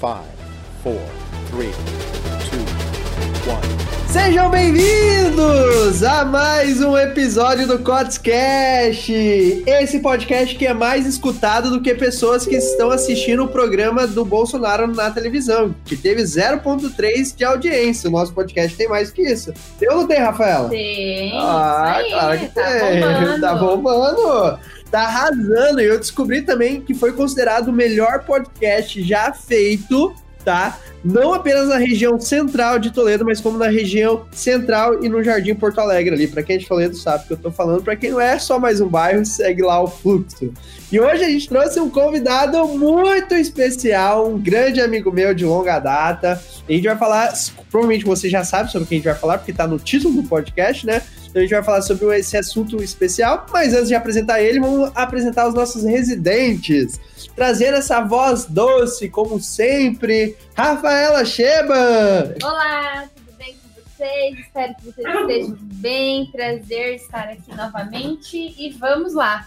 Five, four, three, two, one. Sejam bem-vindos a mais um episódio do Cotscast. Esse podcast que é mais escutado do que pessoas que estão assistindo o programa do Bolsonaro na televisão, que teve 0.3 de audiência. O nosso podcast tem mais que isso. Eu não tem, Rafaela? Tem. Ah, claro que tá tem. bombando. Tá bombando. Tá arrasando. E eu descobri também que foi considerado o melhor podcast já feito, tá? Não apenas na região central de Toledo, mas como na região central e no Jardim Porto Alegre ali. Pra quem é de Toledo sabe o que eu tô falando. Pra quem não é só mais um bairro, segue lá o fluxo. E hoje a gente trouxe um convidado muito especial, um grande amigo meu de longa data. A gente vai falar, provavelmente você já sabe sobre o que a gente vai falar, porque tá no título do podcast, né? Então a gente vai falar sobre esse assunto especial, mas antes de apresentar ele, vamos apresentar os nossos residentes. Trazer essa voz doce, como sempre, Rafaela Sheba. Olá, tudo bem com vocês? Espero que vocês estejam bem. Prazer estar aqui novamente. E vamos lá.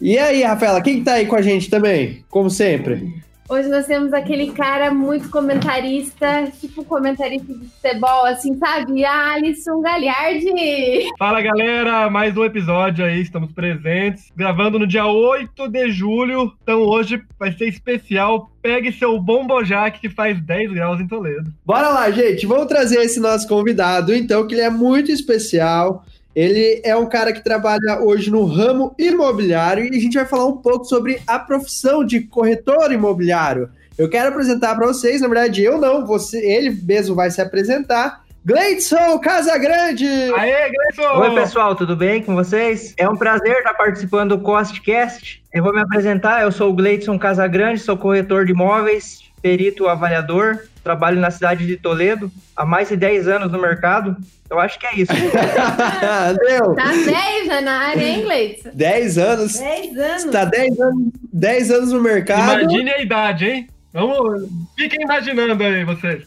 E aí, Rafaela, quem que tá aí com a gente também? Como sempre. Hoje nós temos aquele cara muito comentarista, tipo comentarista de futebol, assim, sabe? Alisson Galhardi. Fala galera, mais um episódio aí, estamos presentes. Gravando no dia 8 de julho, então hoje vai ser especial. Pegue seu bombojac que faz 10 graus em Toledo. Bora lá, gente. Vamos trazer esse nosso convidado, então, que ele é muito especial. Ele é um cara que trabalha hoje no ramo imobiliário e a gente vai falar um pouco sobre a profissão de corretor imobiliário. Eu quero apresentar para vocês, na verdade, eu não, você, ele mesmo vai se apresentar. Gleidson Casagrande! Aê, Gleison! Oi, pessoal, tudo bem com vocês? É um prazer estar participando do Costcast. Eu vou me apresentar, eu sou o Gleidson Casagrande, sou corretor de imóveis, perito avaliador, trabalho na cidade de Toledo há mais de 10 anos no mercado. Eu acho que é isso. Deu! Tá 10 já na área, hein, Gleidson? 10 anos. 10 anos. Está 10 anos, 10 anos no mercado. Imagine a idade, hein? Vamos, fiquem imaginando aí vocês.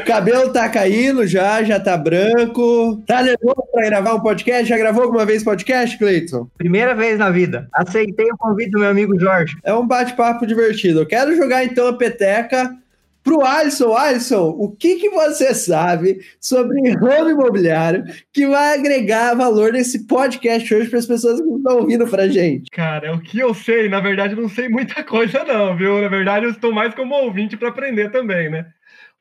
O cabelo tá caindo já, já tá branco. Tá nervoso pra gravar um podcast? Já gravou alguma vez podcast, Cleiton? Primeira vez na vida. Aceitei o convite do meu amigo Jorge. É um bate-papo divertido. Eu quero jogar então a peteca pro Alisson. Alisson, o que, que você sabe sobre ramo imobiliário que vai agregar valor nesse podcast hoje para as pessoas que estão ouvindo pra gente? Cara, o que eu sei, na verdade, não sei muita coisa, não, viu? Na verdade, eu estou mais como ouvinte para aprender também, né?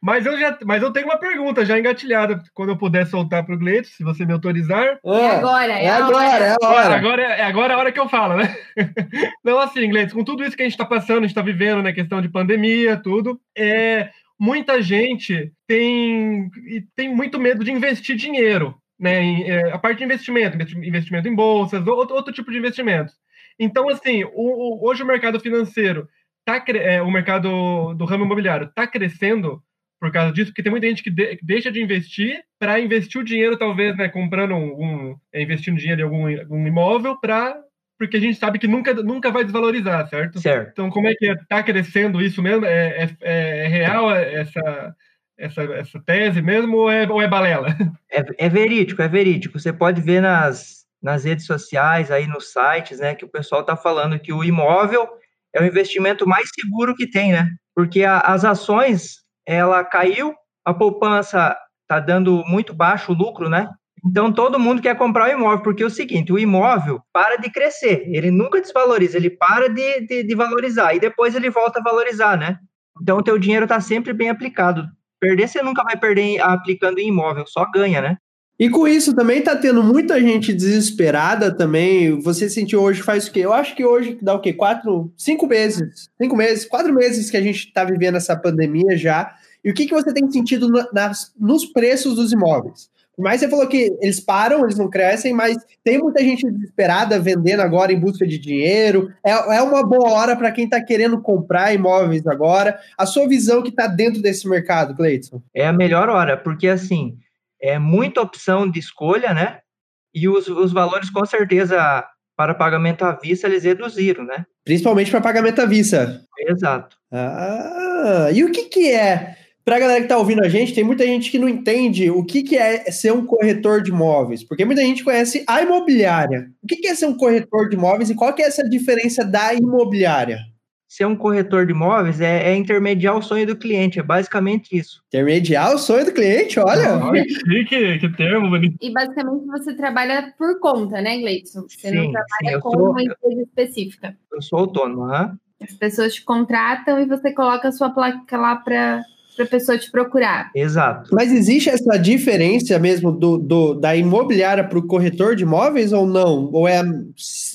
Mas eu já, mas eu tenho uma pergunta já engatilhada, quando eu puder soltar para o Gleito, se você me autorizar. É agora, é é agora, é Agora, hora. agora, é agora a hora que eu falo, né? Não, assim, Gleitos, com tudo isso que a gente está passando, a gente está vivendo, né? Questão de pandemia, tudo, é, muita gente tem, tem muito medo de investir dinheiro, né? Em, é, a parte de investimento, investi- investimento em bolsas, ou outro, outro tipo de investimentos. Então, assim, o- o- hoje o mercado financeiro, tá, é, o mercado do ramo imobiliário está crescendo por causa disso, porque tem muita gente que de- deixa de investir para investir o dinheiro, talvez, né, comprando um, um é, investindo dinheiro em algum, algum imóvel, para porque a gente sabe que nunca, nunca vai desvalorizar, certo? Certo. Então, como é que está crescendo isso mesmo? É, é- é real essa, essa, essa tese mesmo ou é, ou é balela? É, é verídico, é verídico. Você pode ver nas, nas redes sociais, aí nos sites, né, que o pessoal está falando que o imóvel é o investimento mais seguro que tem, né? Porque a- as ações, ela caiu, a poupança está dando muito baixo lucro, né? Então todo mundo quer comprar o imóvel, porque é o seguinte, o imóvel para de crescer, ele nunca desvaloriza, ele para de, de, de valorizar e depois ele volta a valorizar, né? Então o teu dinheiro está sempre bem aplicado. Perder você nunca vai perder aplicando em imóvel, só ganha, né? E com isso também tá tendo muita gente desesperada também. Você sentiu hoje faz o quê? Eu acho que hoje dá o quê? Quatro, cinco meses. Cinco meses, quatro meses que a gente tá vivendo essa pandemia já. E o que, que você tem sentido na- nas, nos preços dos imóveis? Por mais que você falou que eles param, eles não crescem, mas tem muita gente desesperada vendendo agora em busca de dinheiro. É, é uma boa hora para quem está querendo comprar imóveis agora. A sua visão que está dentro desse mercado, Cleiton? É a melhor hora, porque assim, é muita opção de escolha, né? E os, os valores, com certeza, para pagamento à vista, eles reduziram, né? Principalmente para pagamento à vista. Exato. Ah, e o que, que é? Para a galera que está ouvindo a gente, tem muita gente que não entende o que, que é ser um corretor de imóveis, porque muita gente conhece a imobiliária. O que, que é ser um corretor de imóveis e qual que é essa diferença da imobiliária? ser um corretor de imóveis é, é, intermediar o sonho do cliente, é basicamente isso. Intermediar o sonho do cliente, olha. Olha que, que termo bonito. E basicamente você trabalha por conta, né, Gleison? Você Sim, não sim, trabalha eu com sou- uma empresa específica. Eu sou autônomo, aham. As pessoas te contratam e você coloca a sua placa lá para a pessoa te procurar. exato. Mas existe essa diferença mesmo do, do- da imobiliária para o corretor de imóveis ou não? Ou é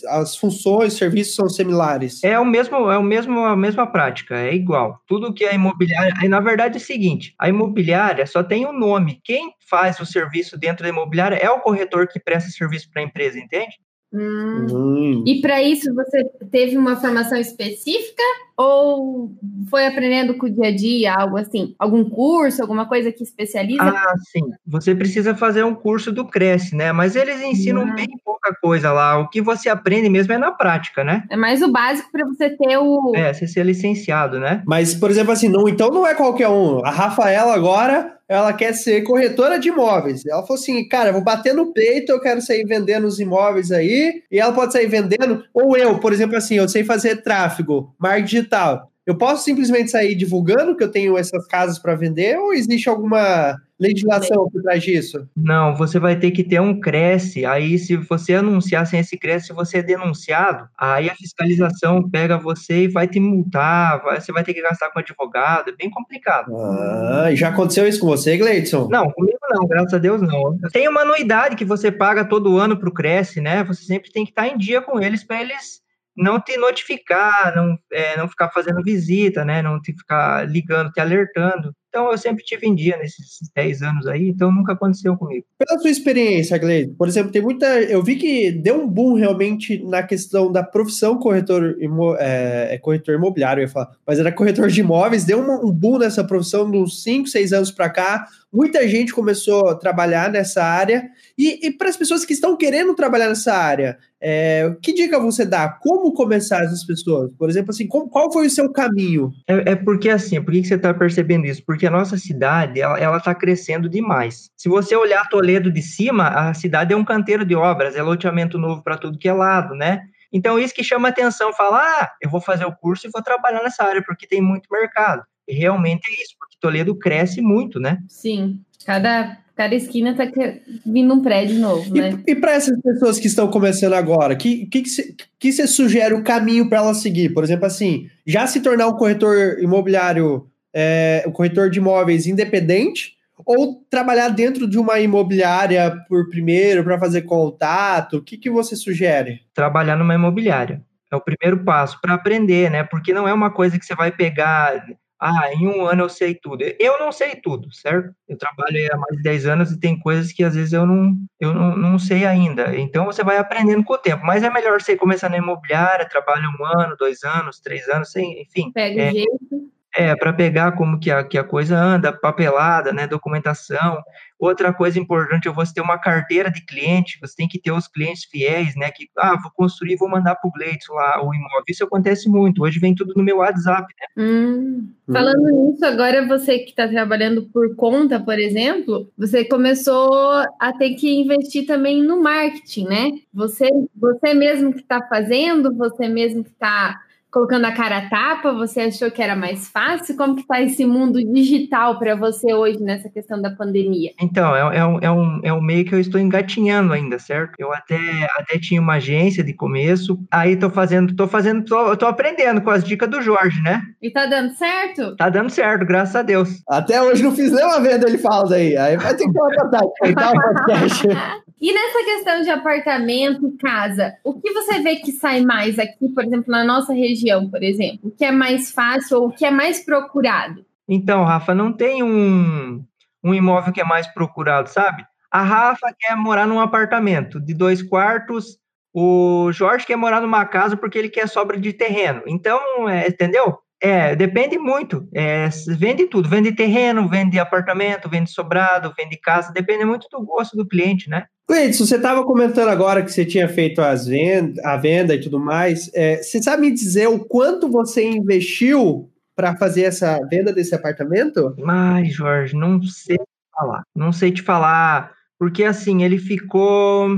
as funções, serviços são similares? É o mesmo, é o mesmo, a mesma prática, é igual. Tudo que a imobiliária. Aí, na verdade, é o seguinte: a imobiliária só tem o nome. Quem faz o serviço dentro da imobiliária é o corretor que presta serviço para a empresa, entende? Hum. Hum. E para isso você teve uma formação específica ou foi aprendendo com o dia a dia, algo assim? Algum curso, alguma coisa que especializa? Ah, sim. Você precisa fazer um curso do Cresce, né? Mas eles ensinam Ah. bem pouca coisa lá. O que você aprende mesmo é na prática, né? É mais o básico para você ter o. É, você ser licenciado, né? Mas, por exemplo, assim, não, então não é qualquer um. A Rafaela agora, ela quer ser corretora de imóveis. Ela falou assim, cara, vou bater no peito, eu quero sair vendendo os imóveis aí, e ela pode sair vendendo. Ou eu, por exemplo, assim, eu sei fazer tráfego, marketing digital. Eu posso simplesmente sair divulgando que eu tenho essas casas para vender, ou existe alguma legislação por trás disso? Não, você vai ter que ter um Cresce. Aí, se você anunciar sem esse Cresce, você é denunciado, aí a fiscalização pega você e vai te multar, vai- você vai ter que gastar com advogado, é bem complicado. Ah, e já aconteceu isso com você, Gleidson? Não, comigo não, graças a Deus não. Tem uma anuidade que você paga todo ano para o Cresce, né? Você sempre tem que estar em dia com eles para eles não te notificar, não, é, não ficar fazendo visita, né? Não te ficar ligando, te alertando. Então, eu sempre tive em dia nesses 10 anos aí, então nunca aconteceu comigo. Pela sua experiência, Gleison, por exemplo, tem muita. Eu vi que deu um boom realmente na questão da profissão corretor, imo, é, é corretor imobiliário, eu ia falar, mas era corretor de imóveis, deu um boom nessa profissão de uns 5, 6 anos para cá. Muita gente começou a trabalhar nessa área. E, e para as pessoas que estão querendo trabalhar nessa área, é, que dica você dá? Como começar essas pessoas? Por exemplo, assim, como- qual foi o seu caminho? É, é porque assim, por que que você está percebendo isso? Porque a nossa cidade, ela, ela tá crescendo demais. Se você olhar Toledo de cima, a cidade é um canteiro de obras, é loteamento novo para tudo que é lado, né? Então, isso que chama atenção, fala, ah, eu vou fazer o curso e vou trabalhar nessa área, porque tem muito mercado. E realmente é isso, porque Toledo cresce muito, né? Sim. Cada, cada esquina tá que- vindo um prédio novo, né? E, para essas pessoas que estão começando agora, que que, que, você, que você sugere o caminho para elas seguir? Por exemplo, assim, já se tornar um corretor imobiliário, é, um corretor de imóveis independente, ou trabalhar dentro de uma imobiliária por primeiro para fazer contato? O que, que você sugere? Trabalhar numa imobiliária. É o primeiro passo para aprender, né? Porque não é uma coisa que você vai pegar, ah, em um ano eu sei tudo. Eu não sei tudo, certo? Eu trabalho há mais de 10 anos e tem coisas que às vezes eu não, eu não, não sei ainda. Então você vai aprendendo com o tempo. Mas é melhor você começar na imobiliária, trabalha um ano, dois anos, três anos, sem, enfim. Pega É. o jeito. É, para pegar como que a, que a coisa anda, papelada, né, documentação. Outra coisa importante é você ter uma carteira de cliente, você tem que ter os clientes fiéis, né, que, ah, vou construir, vou mandar para o Gleitson lá o imóvel. Isso acontece muito, hoje vem tudo no meu WhatsApp, né? Hum. Falando nisso, agora você que está trabalhando por conta, por exemplo, você começou a ter que investir também no marketing, né? Você, você mesmo que está fazendo, você mesmo que está colocando a cara a tapa, você achou que era mais fácil? Como que está esse mundo digital para você hoje nessa questão da pandemia? Então, é, é, um, é, um, é um meio que eu estou engatinhando ainda, certo? Eu até, até tinha uma agência de começo, aí tô fazendo, tô fazendo, tô, tô aprendendo com as dicas do Jorge, né? E tá dando certo? Tá dando certo, graças a Deus. Até hoje não fiz nenhuma venda, ele fala daí. Aí vai ter que cortar o podcast. E nessa questão de apartamento casa, o que você vê que sai mais aqui, por exemplo, na nossa região, por exemplo? O que é mais fácil ou o que é mais procurado? Então, Rafa, não tem um, um imóvel que é mais procurado, sabe? A Rafa quer morar num apartamento de dois quartos, o Jorge quer morar numa casa porque ele quer sobra de terreno. Então, é, entendeu? É, depende muito. É, vende tudo, vende terreno, vende apartamento, vende sobrado, vende casa, depende muito do gosto do cliente, né? Cleiton, você estava comentando agora que você tinha feito as venda, a venda e tudo mais. É, você sabe me dizer o quanto você investiu para fazer essa venda desse apartamento? Ai, Jorge, não sei te falar. Não sei te falar, porque assim, ele ficou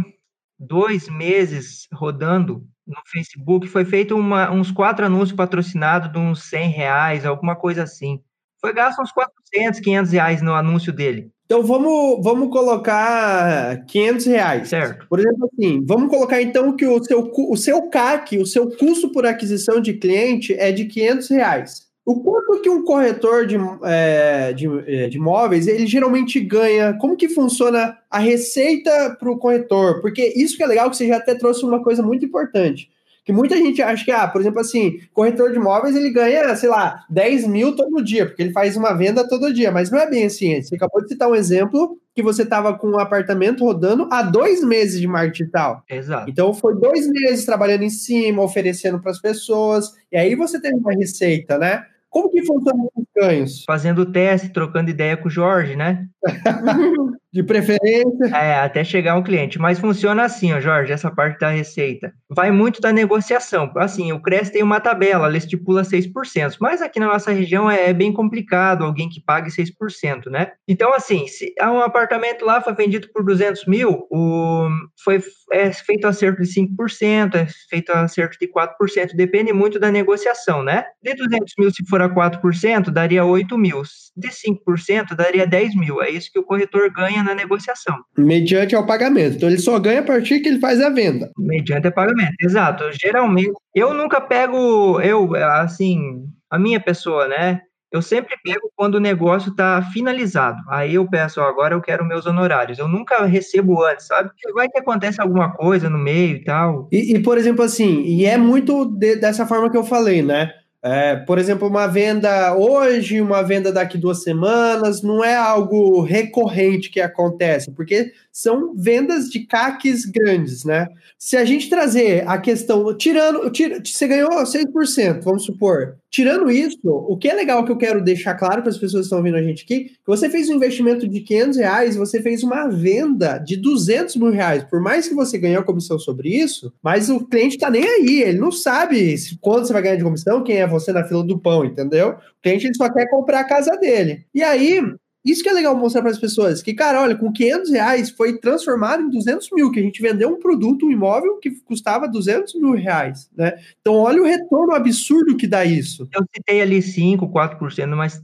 dois meses rodando no Facebook, foi feito uma, uns quatro anúncios patrocinados de uns 100 reais, alguma coisa assim. Foi gasto uns 400, 500 reais no anúncio dele. Então vamos, vamos colocar 500 reais. Certo. Por exemplo, assim, vamos colocar então que o seu, o seu CAC, o seu custo por aquisição de cliente é de 500 reais. O quanto que um corretor de, é, de, é, de imóveis, ele geralmente ganha? Como que funciona a receita para o corretor? Porque isso que é legal, que você já até trouxe uma coisa muito importante. Que muita gente acha que, ah, por exemplo, assim, corretor de imóveis ele ganha, sei lá, 10 mil todo dia, porque ele faz uma venda todo dia, mas não é bem assim. Você acabou de citar um exemplo que você estava com um apartamento rodando há dois meses de marketing digital. Exato. Então foi dois meses trabalhando em cima, oferecendo para as pessoas, e aí você tem uma receita, né? Como que funciona os ganhos? Fazendo teste, trocando ideia com o Jorge, né? de preferência. É, até chegar um cliente. Mas funciona assim, ó, Jorge, essa parte da receita. Vai muito da negociação. Assim, o CRES tem uma tabela, ela estipula 6%, mas aqui na nossa região é, é bem complicado alguém que pague 6%, né? Então, assim, se um apartamento lá foi vendido por 200 mil, o, foi é feito acerto de 5%, é feito acerto de 4%, depende muito da negociação, né? De 200 mil, se for a 4%, daria 8 mil. De 5%, daria 10 mil. É isso que o corretor ganha na negociação. Mediante ao pagamento. Então ele só ganha a partir que ele faz a venda. Mediante o pagamento, exato. Geralmente, eu nunca pego, eu, assim, a minha pessoa, né? Eu sempre pego quando o negócio está finalizado. Aí eu peço, ó, agora eu quero meus honorários. Eu nunca recebo antes, sabe? Porque vai que acontece alguma coisa no meio e tal. E, e por exemplo, assim, e é muito de, dessa forma que eu falei, né? É, por exemplo, uma venda hoje, uma venda daqui duas semanas, não é algo recorrente que acontece, porque são vendas de CACs grandes, né? Se a gente trazer a questão, tirando, tira, você ganhou 6%, vamos supor. Tirando isso, o que é legal que eu quero deixar claro para as pessoas que estão ouvindo a gente aqui, que você fez um investimento de 500 reais, você fez uma venda de 200 mil reais. Por mais que você ganhou comissão sobre isso, mas o cliente está nem aí, ele não sabe quanto você vai ganhar de comissão, quem é você na fila do pão, entendeu? O cliente ele só quer comprar a casa dele. E aí, isso que é legal mostrar para as pessoas, que, cara, olha, com 500 reais foi transformado em 200 mil, que a gente vendeu um produto, um imóvel que custava 200 mil reais, né? Então, olha o retorno absurdo que dá isso. Eu citei ali 5%, 4%, mas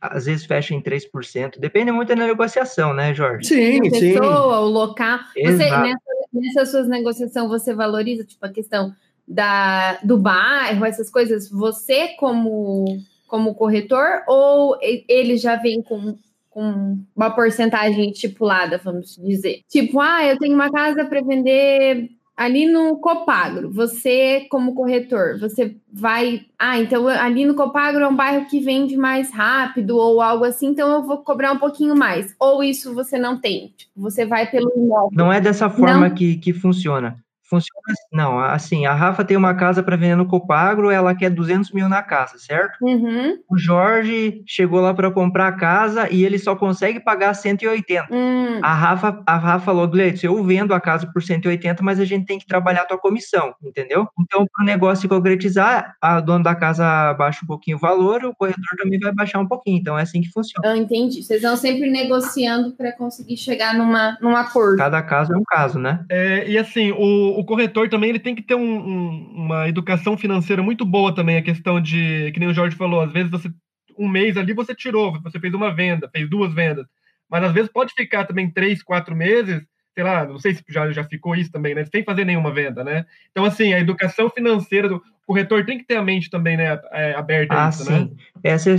às vezes fecha em 3%. Depende muito da negociação, né, Jorge? Sim, a sim. pessoa, o local. Você, nessa, nessas suas negociações, você valoriza, tipo, a questão da, do bairro, essas coisas, você como como corretor ou ele já vem com com uma porcentagem estipulada, vamos dizer. Tipo, ah, eu tenho uma casa para vender ali no Copagro. Você, como corretor, você vai. Ah, então ali no Copagro é um bairro que vende mais rápido ou algo assim, então eu vou cobrar um pouquinho mais. Ou isso você não tem. Tipo, você vai pelo imóvel. Não é dessa forma que, que funciona. Funciona assim, não, assim, a Rafa tem uma casa para vender no Copagro, ela quer 200 mil na casa, certo? Uhum. O Jorge chegou lá para comprar a casa e ele só consegue pagar 180. Hum. A Rafa, a Rafa falou, Gleitz, eu vendo a casa por 180, mas a gente tem que trabalhar a tua comissão, entendeu? Então, para o negócio se concretizar, a dona da casa baixa um pouquinho o valor, o corretor também vai baixar um pouquinho, então é assim que funciona. Eu entendi. Vocês vão sempre negociando para conseguir chegar numa, num acordo. Cada caso é um caso, né? É, e assim, o o corretor também ele tem que ter um, um, uma educação financeira muito boa também, a questão de, que nem o Jorge falou, às vezes você, um mês ali você tirou, você fez uma venda, fez duas vendas, mas às vezes pode ficar também três, quatro meses, sei lá, não sei se já, já ficou isso também, né, sem fazer nenhuma venda, né? Então, assim, a educação financeira do corretor tem que ter a mente também, né, é, aberta ah, isso, sim. né? Você,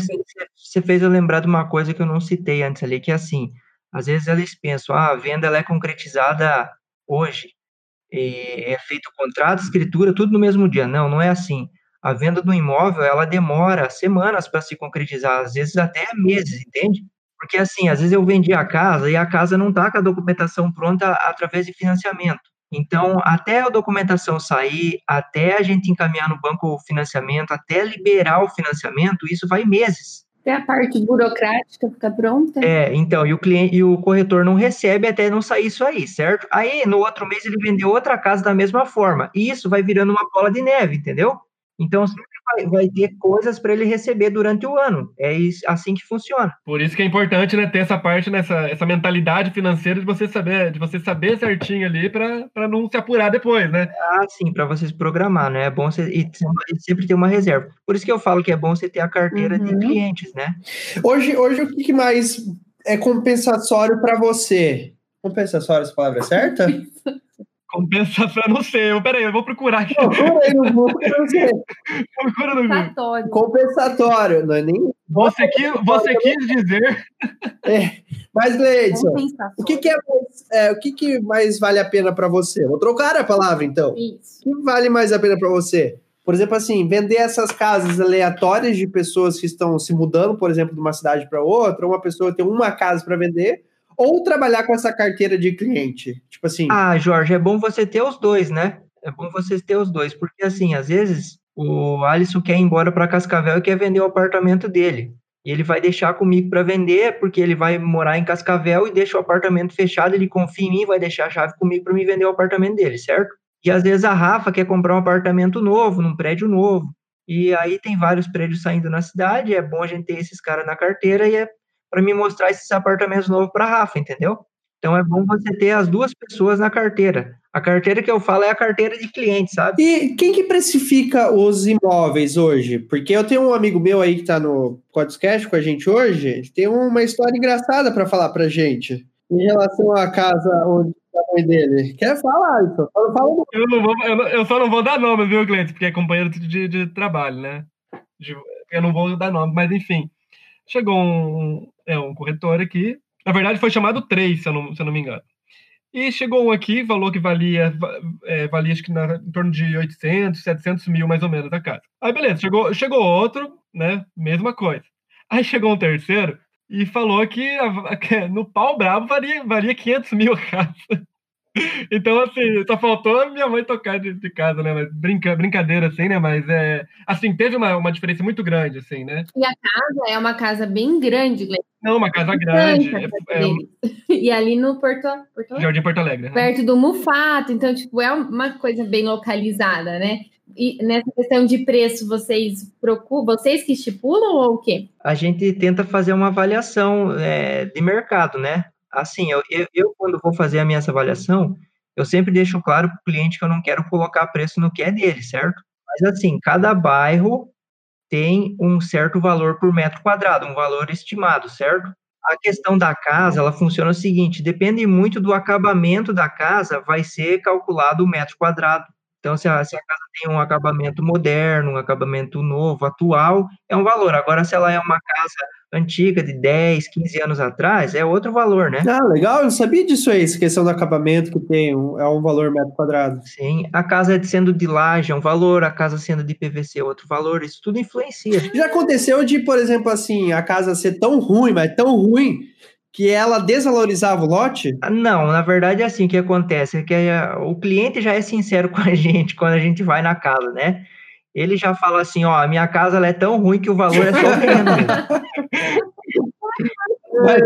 você fez eu lembrar de uma coisa que eu não citei antes ali, que é assim, às vezes eles pensam, ah, a venda ela é concretizada hoje, é feito o contrato, escritura, tudo no mesmo dia. Não, não é assim. A venda do imóvel, ela demora semanas para se concretizar, às vezes até meses, entende? Porque assim, às vezes eu vendi a casa e a casa não está com a documentação pronta através de financiamento. Então, até a documentação sair, até a gente encaminhar no banco o financiamento, até liberar o financiamento, isso vai meses. Até a parte burocrática ficar pronta. É, então, e o cliente e o corretor não recebe até não sair isso aí, certo? Aí, no outro mês, ele vendeu outra casa da mesma forma. E isso vai virando uma bola de neve, entendeu? Então, sempre vai, vai ter coisas para ele receber durante o ano. É isso, assim que funciona. Por isso que é importante né, ter essa parte, nessa essa mentalidade financeira de você saber, de você saber certinho ali para não se apurar depois, né? Ah, sim, para vocês programar, né? É bom você e sempre ter uma reserva. Por isso que eu falo que é bom você ter a carteira uhum. de clientes, né? Hoje, hoje o que mais é compensatório para você? Compensatório, essa palavra é certa? Compensação, não sei. Eu, peraí, eu vou procurar aqui. Procura aí no Google, não sei. Procura no Google. Compensatório, não é nem. Você, quis, você quis dizer. É. Mas, Gleidson, o que, que é, é, o que, que mais vale a pena para você? Vou trocar a palavra, então. Isso. O que vale mais a pena para você? Por exemplo, assim, vender essas casas aleatórias de pessoas que estão se mudando, por exemplo, de uma cidade para outra, uma pessoa tem uma casa para vender, ou trabalhar com essa carteira de cliente? Tipo assim. Ah, Jorge, é bom você ter os dois, né? É bom você ter os dois, porque assim, às vezes o Alisson quer ir embora para Cascavel e quer vender o apartamento dele. E ele vai deixar comigo para vender, porque ele vai morar em Cascavel e deixa o apartamento fechado, ele confia em mim, vai deixar a chave comigo para me vender o apartamento dele, certo? E às vezes a Rafa quer comprar um apartamento novo, num prédio novo. E aí tem vários prédios saindo na cidade, é bom a gente ter esses caras na carteira e é para me mostrar esses apartamentos novos para Rafa, entendeu? Então é bom você ter as duas pessoas na carteira. A carteira que eu falo é a carteira de cliente, sabe? E quem que precifica os imóveis hoje? Porque eu tenho um amigo meu aí que está no podcast com a gente hoje, ele tem uma história engraçada para falar pra gente em relação à casa onde a mãe dele. Quer falar, então? Eu, não eu, não vou, eu, eu, só não vou dar nome, viu, cliente? Porque é companheiro de, de trabalho, né? eu não vou dar nome, mas enfim. Chegou um, é, um corretor aqui. Na verdade, foi chamado três, se eu não, se eu não me engano. E chegou um aqui, falou que valia, é, valia acho que na, em torno de 800, 700 mil mais ou menos a casa. Aí beleza, chegou, chegou outro, né? Mesma coisa. Aí chegou um terceiro e falou que, a, no pau bravo valia, valia 500 mil a casa. Então, assim, só faltou minha mãe tocar de, de, casa, né? Mas brinca, brincadeira, assim, né? Mas é. Assim, teve uma, uma diferença muito grande, assim, né? E a casa é uma casa bem grande, Glenn. Não, uma casa grande. É, é, e ali no Porto, Porto Jardim Porto Alegre. Né? Perto do Mufato. Então, tipo, é uma coisa bem localizada, né? E nessa questão de preço, vocês procuram, vocês que estipulam ou o quê? A gente tenta fazer uma avaliação é, de mercado, né? Assim, eu, eu, eu, quando vou fazer a minha avaliação, eu sempre deixo claro para o cliente que eu não quero colocar preço no que é dele, certo? Mas assim, cada bairro tem um certo valor por metro quadrado, um valor estimado, certo? A questão da casa, ela funciona o seguinte, depende muito do acabamento da casa, vai ser calculado o metro quadrado. Então, se a, se a, casa tem um acabamento moderno, um acabamento novo, atual, é um valor. Agora, se ela é uma casa antiga, de 10, 15 anos atrás, é outro valor, né? Ah, legal, eu não sabia disso aí, essa questão do acabamento que tem, um, é um valor metro quadrado. Sim, a casa sendo de laje é um valor, a casa sendo de PVC é outro valor, isso tudo influencia. Já aconteceu de, por exemplo, assim, a casa ser tão ruim, mas tão ruim, que ela desvalorizava o lote? Ah, não, na verdade é assim, que acontece é que a, o cliente já é sincero com a gente quando a gente vai na casa, né? Ele já fala assim, ó, a minha casa é tão ruim que o valor é só o terreno mas,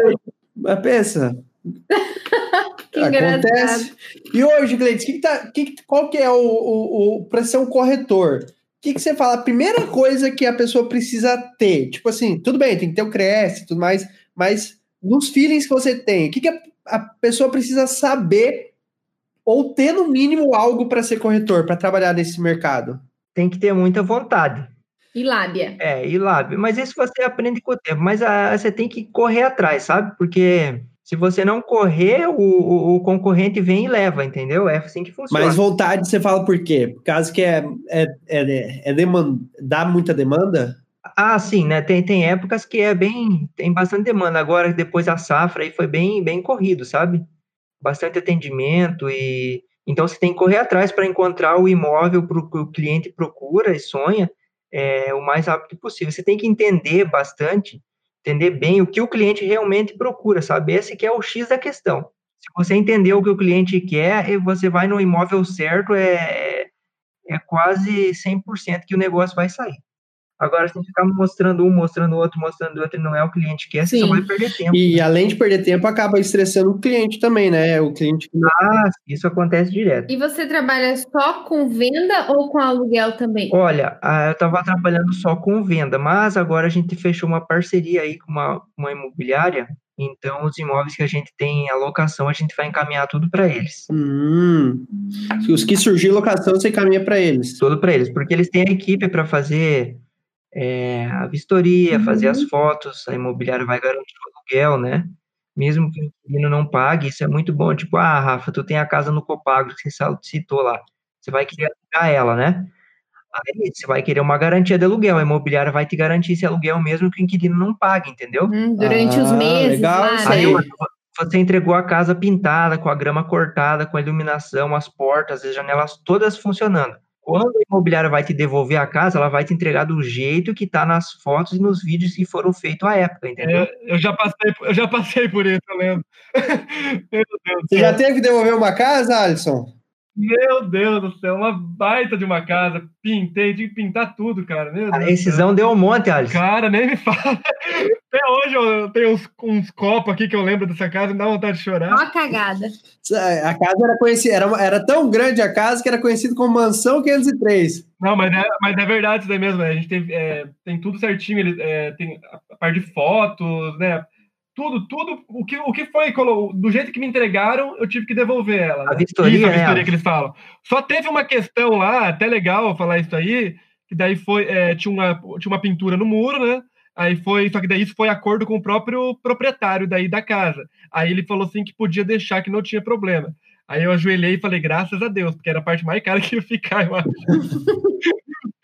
mas pensa, que acontece. E hoje, Gleides, que que tá, que, qual que é o, o, o para ser um corretor? O que, que você fala? A primeira coisa que a pessoa precisa ter, tipo assim, tudo bem, tem que ter o Cresce e tudo mais, mas nos feelings que você tem, o que, que a, a pessoa precisa saber ou ter no mínimo algo para ser corretor, para trabalhar nesse mercado? Tem que ter muita vontade. E lábia. É, e lábia. Mas isso você aprende com o tempo. Mas a, ah, você tem que correr atrás, sabe? Porque se você não correr, o, o, o, concorrente vem e leva, entendeu? É assim que funciona. Mas vontade, você fala por quê? Por causa que é, é, é, é demanda, dá muita demanda? Ah, sim, né? Tem, tem épocas que é bem. tem bastante demanda. Agora, depois da safra, aí foi bem, bem corrido, sabe? Bastante atendimento e então, você tem que correr atrás para encontrar o imóvel para o cliente procura e sonha é, o mais rápido possível. Você tem que entender bastante, entender bem o que o cliente realmente procura, sabe? Esse que é o X da questão. Se você entender o que o cliente quer, você vai no imóvel certo, é, é quase 100% que o negócio vai sair. Agora, se a gente ficar mostrando um, mostrando outro, mostrando outro, e não é o cliente que quer, você Sim. só vai perder tempo. E além de perder tempo, acaba estressando o cliente também, né? O cliente. Ah, isso acontece direto. E você trabalha só com venda ou com aluguel também? Olha, ah, eu estava trabalhando só com venda, mas agora a gente fechou uma parceria aí com uma, uma imobiliária. Então, os imóveis que a gente tem em alocação, a gente vai encaminhar tudo para eles. Hum. Os que surgir locação, você caminha para eles. Tudo para eles, porque eles têm a equipe para fazer é, a vistoria, fazer as fotos, a imobiliária vai garantir o aluguel, né? Mesmo que o inquilino não pague, isso é muito bom. Tipo, ah, Rafa, tu tem a casa no Copagro, que você citou lá. Você vai querer alugar ela, né? Aí você vai querer uma garantia de aluguel. A imobiliária vai te garantir esse aluguel mesmo que o inquilino não pague, entendeu? Hum, durante os Ah, meses legal aí. você entregou a casa pintada, com a grama cortada, com a iluminação, as portas, as janelas todas funcionando. Quando a imobiliária vai te devolver a casa, ela vai te entregar do jeito que tá nas fotos e nos vídeos que foram feitos à época, entendeu? É, eu, já passei, eu já passei por isso, eu lembro. Meu Deus do Você já teve que devolver uma casa, Alisson? Meu Deus do céu, uma baita de uma casa. Pintei, tive que pintar tudo, cara. Meu A rescisão deu um monte, Alisson. Cara, nem me fala. Até hoje eu tenho uns, uns copos aqui que eu lembro dessa casa e me dá vontade de chorar. Uma cagada. A casa era conhecida, era, era tão grande a casa que era conhecida como Mansão 503. Não, mas é, mas é verdade isso daí mesmo. né? A gente teve, é, tem tudo certinho. Ele, é, tem a parte de fotos, né? Tudo, tudo. O que, o que foi, do jeito que me entregaram, eu tive que devolver ela. A né? vistoria, Isso, a né, vistoria Alex? que eles falam. Só teve uma questão lá, até legal falar isso aí, que daí foi. é, tinha, uma, tinha uma pintura no muro, né? Aí foi, só que daí isso foi acordo com o próprio proprietário daí da casa. Aí ele falou assim que podia deixar, que não tinha problema. Aí eu ajoelhei e falei, graças a Deus, porque era a parte mais cara que ia ficar, eu acho.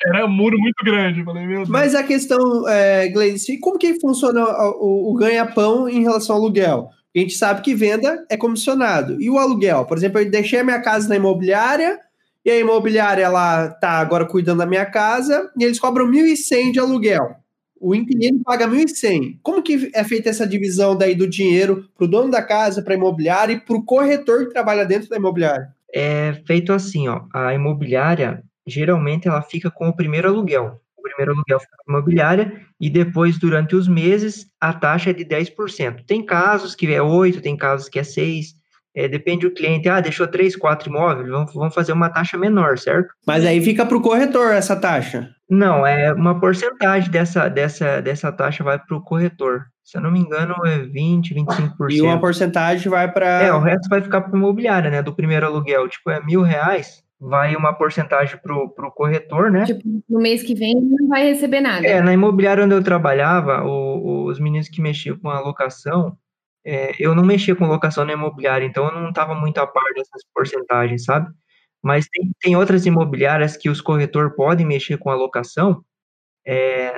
Era um muro muito grande. Falei, meu Deus. Mas a questão, é, Gleice, como que funciona o, o ganha-pão em relação ao aluguel? A gente sabe que venda é comissionado. E o aluguel? Por exemplo, eu deixei a minha casa na imobiliária e a imobiliária ela tá agora cuidando da minha casa e eles cobram 1.100 de aluguel. O inquilino paga 1.100. Como que é feita essa divisão daí do dinheiro para o dono da casa, para a imobiliária e para o corretor que trabalha dentro da imobiliária? É feito assim, ó. A imobiliária, geralmente, ela fica com o primeiro aluguel. O primeiro aluguel fica com a imobiliária e depois, durante os meses, a taxa é de 10%. Tem casos que é 8%, tem casos que é 6%. É, depende do cliente. Ah, deixou 3, 4 imóveis, vamos, vamos fazer uma taxa menor, certo? Mas aí fica para o corretor essa taxa. Não, é uma porcentagem dessa, dessa, dessa taxa vai para o corretor. Se eu não me engano, é 20, 25%. E uma porcentagem vai para. É, o resto vai ficar para imobiliária, né? Do primeiro aluguel. Tipo, é mil reais, vai uma porcentagem pro, pro corretor, né? Tipo, no mês que vem não vai receber nada. É, na imobiliária onde eu trabalhava, o- os meninos que mexiam com a locação, é, eu não mexia com locação na imobiliária, então eu não estava muito a par dessas porcentagens, sabe? Mas tem, tem outras imobiliárias que os corretores podem mexer com a locação, é,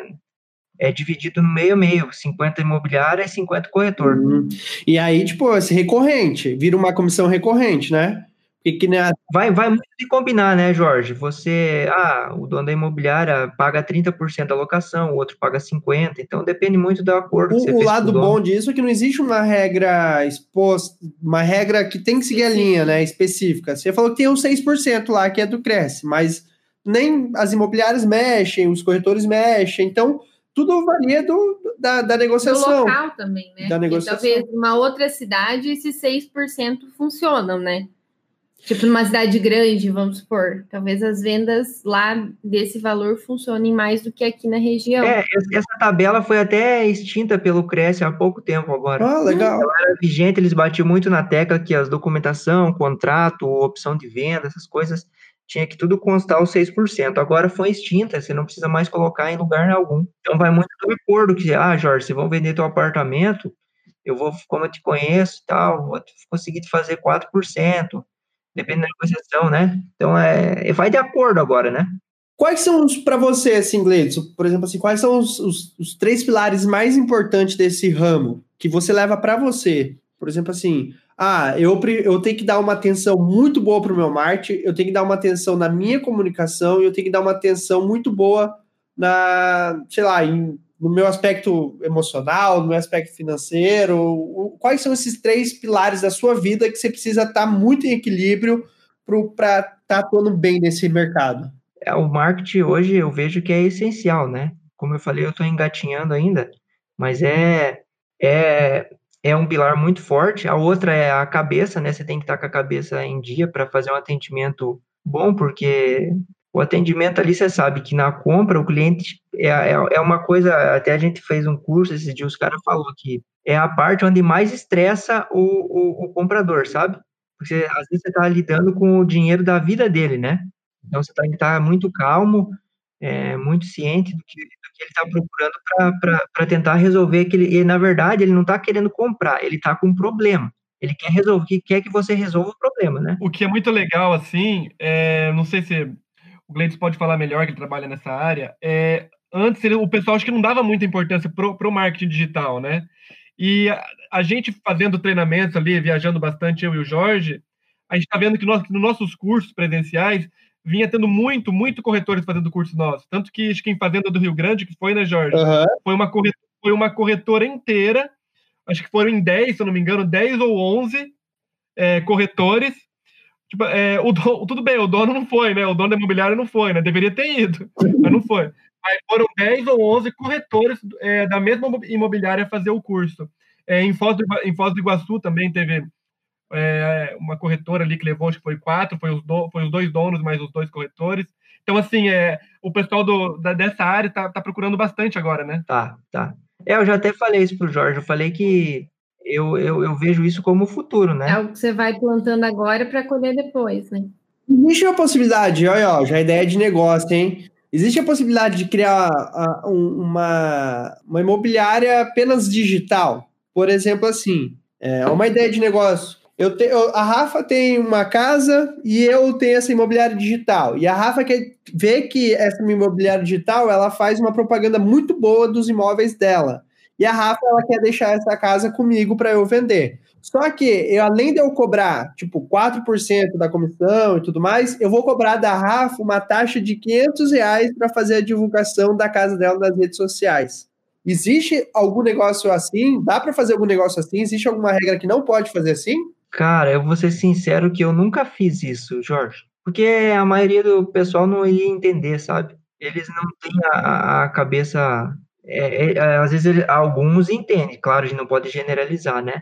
é dividido no meio a meio, 50 imobiliária e 50 corretor. Hum. E aí, tipo, esse recorrente, vira uma comissão recorrente, né? Porque que a- Vai, vai muito de combinar, né, Jorge? Você, ah, o dono da imobiliária paga 30% da locação, o outro paga 50%, então depende muito do acordo que você o, o lado dono. bom disso é que não existe uma regra exposta, uma regra que tem que seguir a linha, né, específica. Você falou que tem os 6% lá, que é do Cresce, mas nem as imobiliárias mexem, os corretores mexem, então tudo varia do, da, da Do negociação. local também, né? Da negociação. talvez numa outra cidade esses 6% funcionam, né? Tipo, numa cidade grande, vamos supor. Talvez as vendas lá desse valor funcionem mais do que aqui na região. É, essa- tabela foi até extinta pelo Cresce há pouco tempo agora. Ah, legal. Era vigente, eles batiam muito na tecla que as documentação, contrato, opção de venda, essas coisas, tinha que tudo constar os 6%. Agora foi extinta, você não precisa mais colocar em lugar algum. Então vai muito do acordo que, ah, Jorge, se vão vender teu apartamento, eu vou, como eu te conheço e tal, vou te- conseguir te fazer 4%, depende da negociação, né? Então é, vai de acordo agora, né? Quais são os, para você, assim, Gleidson, por exemplo, assim, quais são os, os- os três pilares mais importantes desse ramo que você leva para você? Por exemplo, assim, ah, eu, eu tenho que dar uma atenção muito boa para o meu marketing, eu tenho que dar uma atenção na minha comunicação eu tenho que dar uma atenção muito boa na, sei lá, em- no meu aspecto emocional, no meu aspecto financeiro. Quais são esses três pilares da sua vida que você precisa estar muito em equilíbrio para estar atuando bem nesse mercado? É, o marketing hoje eu vejo que é essencial, né? como eu falei, eu estou engatinhando ainda, mas é, é, é um pilar muito forte. A outra é a cabeça, né? Você tem que estar com a cabeça em dia para fazer um atendimento bom, porque o atendimento ali, você sabe que na compra o cliente é, é, é uma coisa, até a gente fez um curso esses dias, os caras falou que é a parte onde mais estressa o, o, o comprador, sabe? Porque às vezes você está lidando com o dinheiro da vida dele, né? Então você tem que estar muito calmo, é, muito ciente do que, do que ele está procurando para tentar resolver aquele. E na verdade ele não está querendo comprar, ele está com um problema. Ele quer resolver, quer que você resolva o problema, né? O que é muito legal, assim, é, não sei se o Gleides pode falar melhor que ele trabalha nessa área. É, antes ele, o pessoal acho que não dava muita importância pro, pro marketing digital, né? E a, a gente fazendo treinamentos ali, viajando bastante, eu e o Jorge, a gente está vendo que, nós, nos nossos cursos presenciais vinha tendo muito, muito corretores fazendo curso nosso. Tanto que acho que em Fazenda do Rio Grande, que foi, né, Jorge? Uhum. Foi, uma corretora, foi uma corretora inteira, acho que foram em 10, se eu não me engano, 10 ou 11 é, corretores. Tipo, é, o dono, tudo bem, o dono não foi, né? O dono da imobiliária não foi, né? Deveria ter ido, mas não foi. Aí foram 10 ou 11 corretores é, da mesma imobiliária fazer o curso. É, em, Foz do, em Foz do Iguaçu também teve é, uma corretora ali que levou, acho que foi quatro, foi os, do, foi os dois donos mais os dois corretores. Então, assim, é, o pessoal do, da, dessa área tá, tá procurando bastante agora, né? Tá, tá. É, eu já até falei isso pro Jorge, eu falei que eu, eu, eu vejo isso como o futuro, né? É algo que você vai plantando agora para colher depois, né? Existe a possibilidade, olha, ó, já é ideia de negócio, hein? Existe a possibilidade de criar uh, uma, uma imobiliária apenas digital? Por exemplo, assim, é uma ideia de negócio. Eu te, eu, a Rafa tem uma casa e eu tenho essa imobiliária digital. E a Rafa quer ver que essa imobiliária digital ela faz uma propaganda muito boa dos imóveis dela. E a Rafa ela quer deixar essa casa comigo para eu vender. Só que, eu, além de eu cobrar, tipo, 4% da comissão e tudo mais, eu vou cobrar da Rafa uma taxa de 500 reais para fazer a divulgação da casa dela nas redes sociais. Existe algum negócio assim? Dá para fazer algum negócio assim? Existe alguma regra que não pode fazer assim? Cara, eu vou ser sincero que eu nunca fiz isso, Jorge. Porque a maioria do pessoal não ia entender, sabe? Eles não têm a, a cabeça. É, é, às vezes ele, alguns entendem, claro, a gente não pode generalizar, né?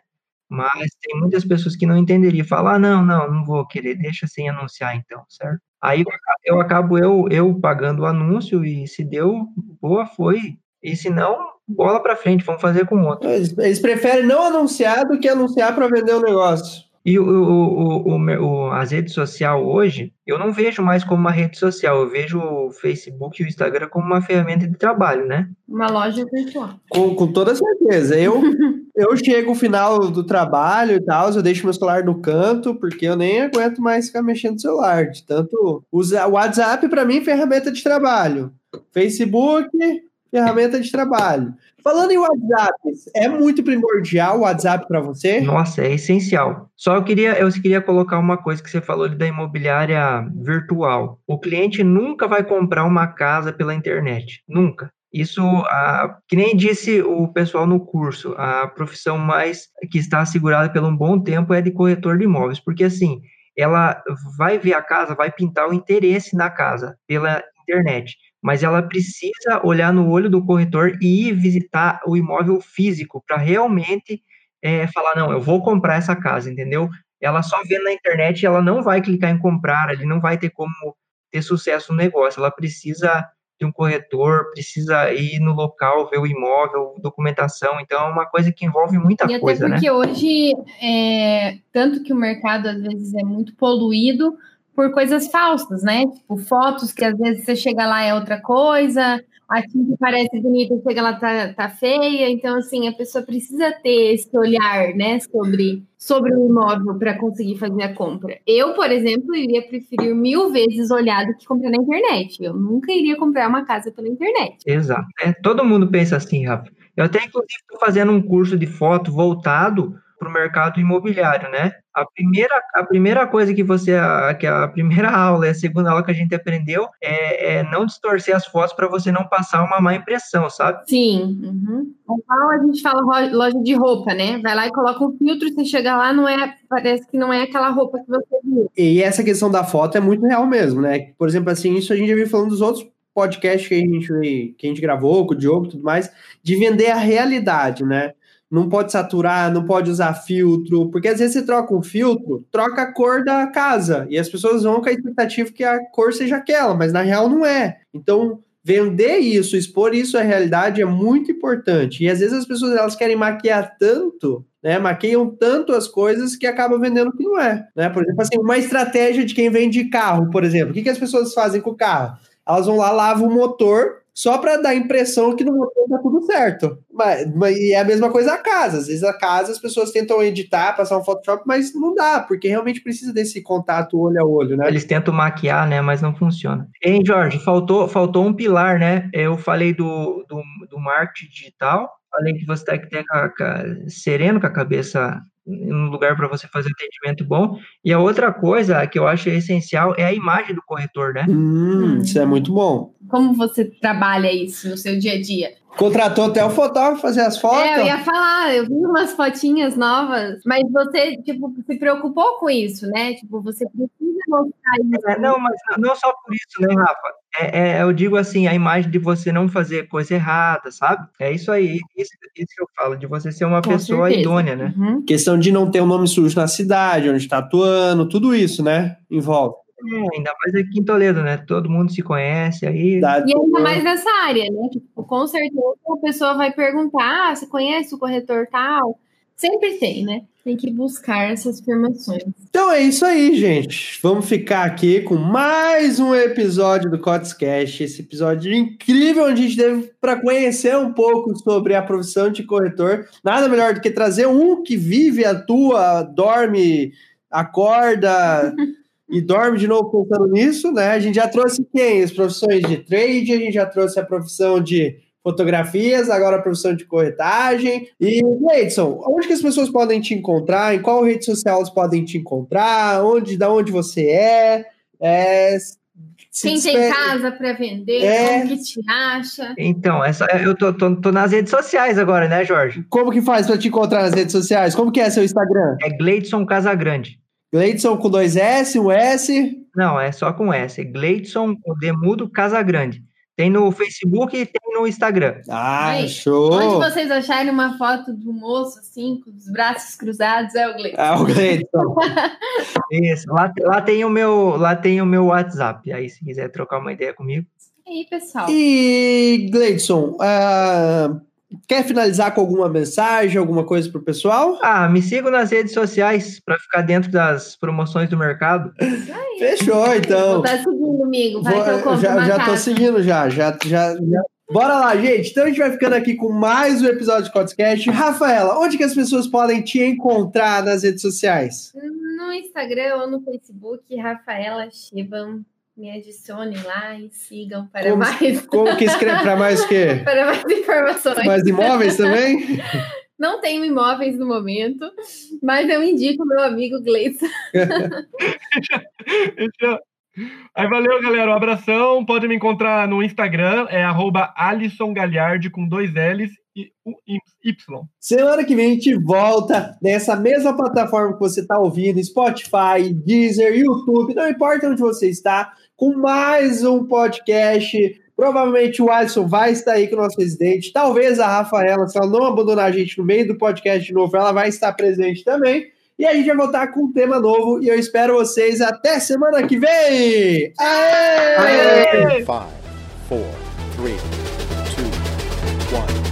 Mas tem muitas pessoas que não entenderiam, falar, ah, não, não, não vou querer, deixa sem anunciar então, certo? Aí eu acabo eu, eu pagando o anúncio e se deu, boa, foi. E se não, bola para frente, vamos fazer com outro. Eles, eles preferem não anunciar do que anunciar para vender o negócio. E o, o, o, o, as redes sociais hoje, eu não vejo mais como uma rede social, eu vejo o Facebook e o Instagram como uma ferramenta de trabalho, né? Uma loja virtual. Com, com toda certeza. Eu, eu chego no final do trabalho e tal, eu deixo meu celular no canto, porque eu nem aguento mais ficar mexendo no celular. De tanto usar o WhatsApp, para mim, é ferramenta de trabalho. Facebook, ferramenta de trabalho. Falando em WhatsApp, é muito primordial o WhatsApp para você? Nossa, é essencial. Só eu queria, eu queria colocar uma coisa que você falou da imobiliária virtual. O cliente nunca vai comprar uma casa pela internet, nunca. Isso, a, que nem disse o pessoal no curso, a profissão mais que está assegurada pelo um bom tempo é de corretor de imóveis, porque assim, ela vai ver a casa, vai pintar o interesse na casa pela internet mas ela precisa olhar no olho do corretor e ir visitar o imóvel físico para realmente é, falar, não, eu vou comprar essa casa, entendeu? Ela só vê na internet, ela não vai clicar em comprar, ele não vai ter como ter sucesso no negócio, ela precisa de um corretor, precisa ir no local, ver o imóvel, documentação, então é uma coisa que envolve muita e coisa, né? porque hoje, é, tanto que o mercado às vezes é muito poluído, por coisas falsas, né? Tipo, fotos que às vezes você chega lá é outra coisa, a tinta parece bonita, chega lá tá, tá feia. Então, assim, a pessoa precisa ter esse olhar, né, sobre, sobre o imóvel para conseguir fazer a compra. Eu, por exemplo, iria preferir mil vezes olhar do que comprar na internet. Eu nunca iria comprar uma casa pela internet. Exato. É, todo mundo pensa assim, Rafa. Eu até, inclusive, estou fazendo um curso de foto voltado para o mercado imobiliário, né? A primeira, a primeira coisa que você, a, que a primeira aula e a segunda aula que a gente aprendeu é, é não distorcer as fotos para você não passar uma má impressão, sabe? Sim. Uhum. Então, a gente fala loja de roupa, né? Vai lá e coloca um filtro, você chega lá, não é, parece que não é aquela roupa que você viu. E essa questão da foto é muito real mesmo, né? Por exemplo, assim, isso a gente já viu falando dos outros podcast que a gente, que a gente gravou com o Diogo e tudo mais, de vender a realidade, né? Não pode saturar, não pode usar filtro, porque às vezes você troca um filtro, troca a cor da casa, e as pessoas vão com a expectativa que a cor seja aquela, mas na real não é. Então, vender isso, expor isso à realidade é muito importante. E às vezes as pessoas elas querem maquiar tanto, né? Maquiam tanto as coisas que acaba vendendo o que não é, né? Por exemplo, assim, uma estratégia de quem vende carro, por exemplo. O que, que as pessoas fazem com o carro? Elas vão lá, lavam o motor, só para dar a impressão que no motor tá tudo certo. Mas, mas e é a mesma coisa a casa. Às vezes a casa as pessoas tentam editar, passar um Photoshop, mas não dá, porque realmente precisa desse contato olho a olho, né? Eles tentam maquiar, né? Mas não funciona. Hein, Jorge, faltou, faltou um pilar, né? Eu falei do, do, do marketing digital, além que você tem que ter a, a, sereno com a cabeça um lugar para você fazer atendimento bom. E a outra coisa que eu acho essencial é a imagem do corretor, né? Hum, isso é muito bom. Como você trabalha isso no seu dia a dia? Contratou até o fotógrafo fazer as fotos? É, eu ia falar, eu vi umas fotinhas novas, mas você, tipo, se preocupou com isso, né? Tipo, você precisa mostrar isso. É, não, mas não só por isso, né, Rafa? É, é, eu digo assim, a imagem de você não fazer coisa errada, sabe? É isso aí, isso, isso que eu falo, de você ser uma Com pessoa certeza. idônea, né? Uhum. Questão de não ter um nome sujo na cidade, onde está atuando, tudo isso, né? Envolve. É, ainda mais aqui em Toledo, né? Todo mundo se conhece aí. Dá- E ainda mais nessa área, né? Tipo, com certeza a pessoa vai perguntar: ah, você conhece o corretor tal? Sempre tem, né? Tem que buscar essas informações. Então é isso aí, gente. Vamos ficar aqui com mais um episódio do Cotscast. Esse episódio incrível onde a gente teve para conhecer um pouco sobre a profissão de corretor. Nada melhor do que trazer um que vive, atua, dorme, acorda e dorme de novo pensando nisso, né? A gente já trouxe quem? As profissões de trade, a gente já trouxe a profissão de fotografias, agora a profissão de corretagem. E, Edson, onde que as pessoas podem te encontrar? Em qual rede social elas podem te encontrar? Onde, da onde você é? É, se Quem tem casa para vender, É. como que te acha? Então, essa, eu tô, tô, tô nas redes sociais agora, né, Jorge? Como que faz para te encontrar nas redes sociais? Como que é seu Instagram? É Gleidson Casagrande. Gleidson com dois S, um S. Não, é só com S. É Gleidson com Demudo Casagrande. Tem no Facebook e tem no Instagram. Ah, Aí, show! Onde vocês acharem uma foto do moço, assim, com os braços cruzados, é o Gleison. Ah, o Gleidson. Isso. Lá, lá tem o meu, lá tem o meu WhatsApp. Aí, se quiser trocar uma ideia comigo. E aí, pessoal? E, Gleidson, ah, quer finalizar com alguma mensagem, alguma coisa pro pessoal? Ah, me sigam nas redes sociais para ficar dentro das promoções do mercado. Fechou, então. Vou tá seguindo comigo, vai Vou- que eu compro já uma já tô seguindo já, já, já, já. Bora lá, gente. Então a gente vai ficando aqui com mais um episódio de Podcast. Rafaela, onde que as pessoas podem te encontrar nas redes sociais? No Instagram ou no Facebook, Rafaela Chiban. Me adicione lá e sigam para Como- mais, Como que escreve para mais o quê? para mais informações. Mais imóveis também? Não tenho imóveis no momento, mas eu indico meu amigo Gleison. Aí valeu, galera. Um abração. Pode me encontrar no Instagram, é arroba Alisson Galhardi com dois L's e um Y. Semana que vem a gente volta nessa mesma plataforma que você está ouvindo, Spotify, Deezer, YouTube, não importa onde você está, com mais um podcast. Provavelmente o Alisson vai estar aí com o nosso residente. Talvez a Rafaela, se ela não abandonar a gente no meio do podcast de novo, ela vai estar presente também. E a gente vai voltar com um tema novo. E eu espero vocês até semana que vem! Aê! Aê! Five, four, three, two, one.